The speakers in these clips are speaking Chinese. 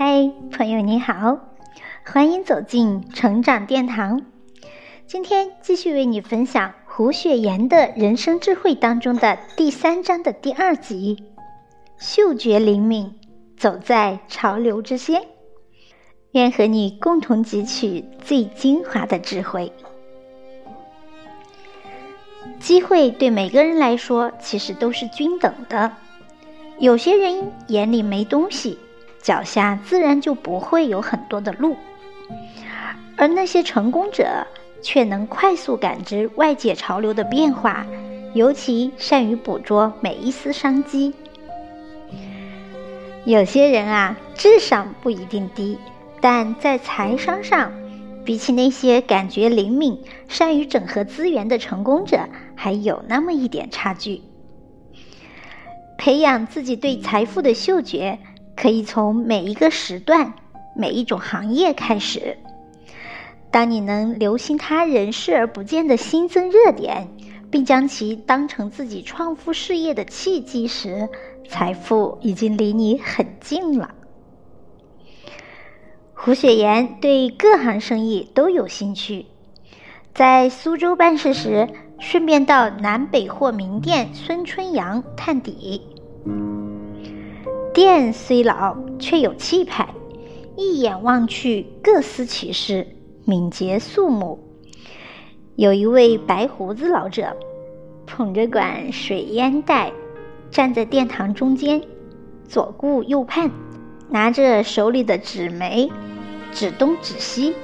嗨，朋友你好，欢迎走进成长殿堂。今天继续为你分享胡雪岩的人生智慧当中的第三章的第二集：嗅觉灵敏，走在潮流之先。愿和你共同汲取最精华的智慧。机会对每个人来说其实都是均等的。有些人眼里没东西，脚下自然就不会有很多的路；而那些成功者却能快速感知外界潮流的变化，尤其善于捕捉每一丝商机。有些人啊，智商不一定低，但在财商上，比起那些感觉灵敏、善于整合资源的成功者，还有那么一点差距。培养自己对财富的嗅觉，可以从每一个时段、每一种行业开始。当你能留心他人视而不见的新增热点，并将其当成自己创富事业的契机时，财富已经离你很近了。胡雪岩对各行生意都有兴趣，在苏州办事时。顺便到南北货名店孙春阳探底。店虽老，却有气派，一眼望去各司其事，敏捷肃穆。有一位白胡子老者，捧着管水烟袋，站在殿堂中间，左顾右盼，拿着手里的纸媒，指东指西，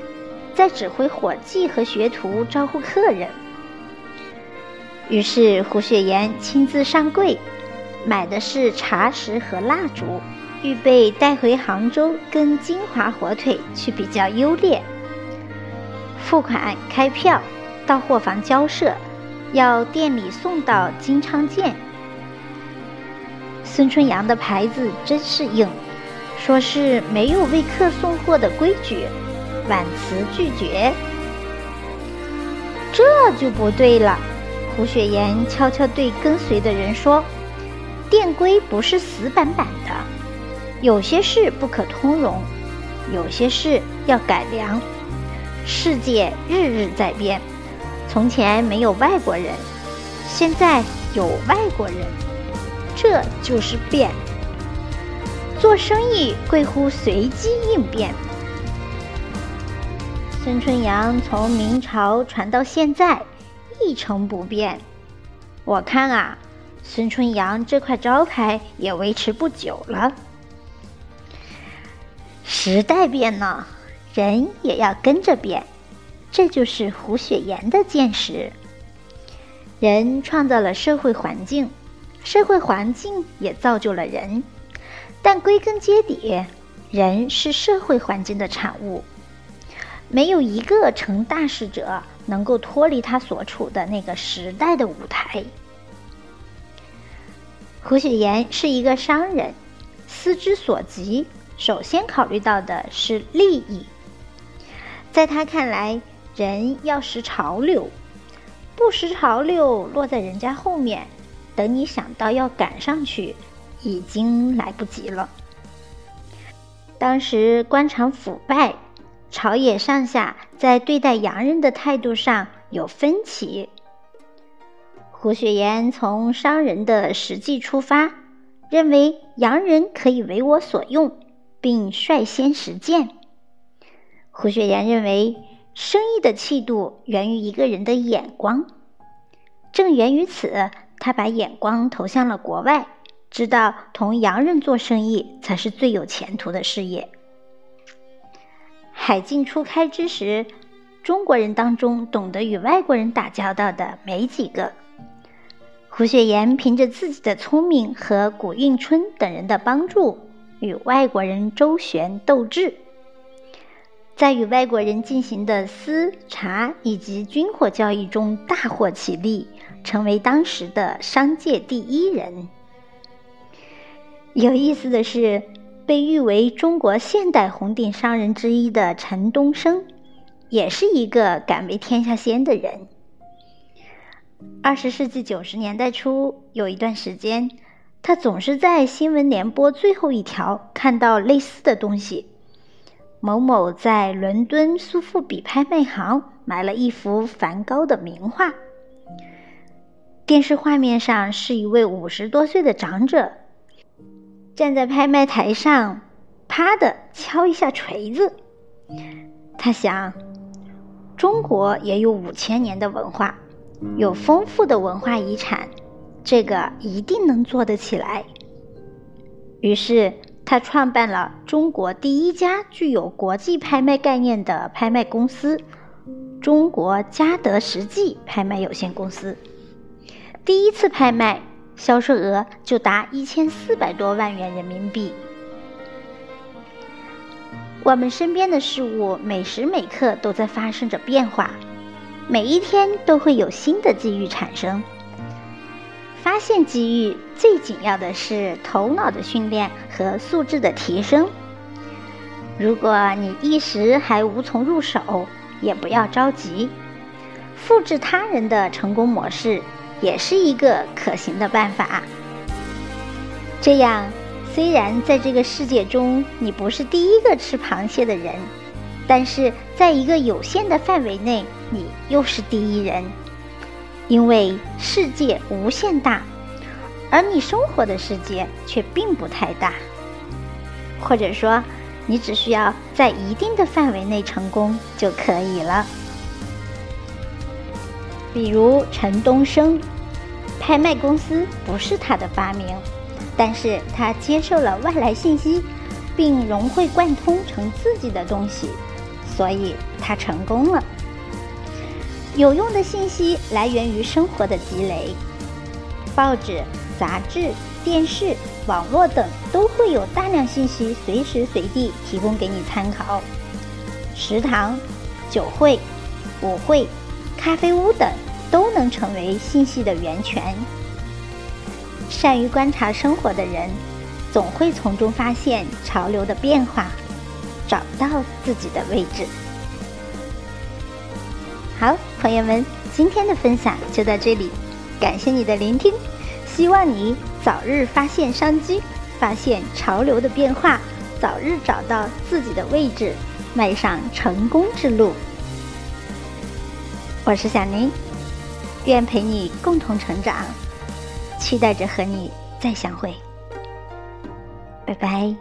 在指挥伙计和学徒招呼客人。于是胡雪岩亲自上柜，买的是茶食和蜡烛，预备带回杭州跟金华火腿去比较优劣。付款开票，到货房交涉，要店里送到金昌店。孙春阳的牌子真是硬，说是没有为客送货的规矩，婉辞拒绝。这就不对了。胡雪岩悄悄对跟随的人说：“店规不是死板板的，有些事不可通融，有些事要改良。世界日日在变，从前没有外国人，现在有外国人，这就是变。做生意贵乎随机应变。孙春阳从明朝传到现在。”一成不变，我看啊，孙春阳这块招牌也维持不久了。时代变了，人也要跟着变，这就是胡雪岩的见识。人创造了社会环境，社会环境也造就了人，但归根结底，人是社会环境的产物，没有一个成大事者。能够脱离他所处的那个时代的舞台。胡雪岩是一个商人，思之所及，首先考虑到的是利益。在他看来，人要识潮流，不识潮流，落在人家后面，等你想到要赶上去，已经来不及了。当时官场腐败。朝野上下在对待洋人的态度上有分歧。胡雪岩从商人的实际出发，认为洋人可以为我所用，并率先实践。胡雪岩认为，生意的气度源于一个人的眼光，正源于此，他把眼光投向了国外，知道同洋人做生意才是最有前途的事业。海禁初开之时，中国人当中懂得与外国人打交道的没几个。胡雪岩凭着自己的聪明和古运春等人的帮助，与外国人周旋斗智，在与外国人进行的丝茶以及军火交易中大获其利，成为当时的商界第一人。有意思的是。被誉为中国现代红顶商人之一的陈东升，也是一个敢为天下先的人。二十世纪九十年代初，有一段时间，他总是在新闻联播最后一条看到类似的东西：某某在伦敦苏富比拍卖行买了一幅梵高的名画。电视画面上是一位五十多岁的长者，站在拍卖台上，啪的敲一下锤子。他想，中国也有五千年的文化，有丰富的文化遗产，这个一定能做得起来。于是，他创办了中国第一家具有国际拍卖概念的拍卖公司——中国嘉德实际拍卖有限公司。第一次拍卖销售额就达一千四百多万元人民币。我们身边的事物每时每刻都在发生着变化，每一天都会有新的机遇产生。发现机遇最紧要的是头脑的训练和素质的提升。如果你一时还无从入手，也不要着急，复制他人的成功模式也是一个可行的办法。这样。虽然在这个世界中你不是第一个吃螃蟹的人，但是在一个有限的范围内，你又是第一人。因为世界无限大，而你生活的世界却并不太大。或者说，你只需要在一定的范围内成功就可以了。比如陈东升，拍卖公司不是他的发明。但是他接受了外来信息，并融会贯通成自己的东西，所以他成功了。有用的信息来源于生活的积累，报纸、杂志、电视、网络等都会有大量信息随时随地提供给你参考。食堂、酒会、舞会、咖啡屋等都能成为信息的源泉。善于观察生活的人，总会从中发现潮流的变化，找到自己的位置。好，朋友们，今天的分享就到这里，感谢你的聆听，希望你早日发现商机，发现潮流的变化，早日找到自己的位置，迈上成功之路。我是小宁，愿陪你共同成长。期待着和你再相会，拜拜。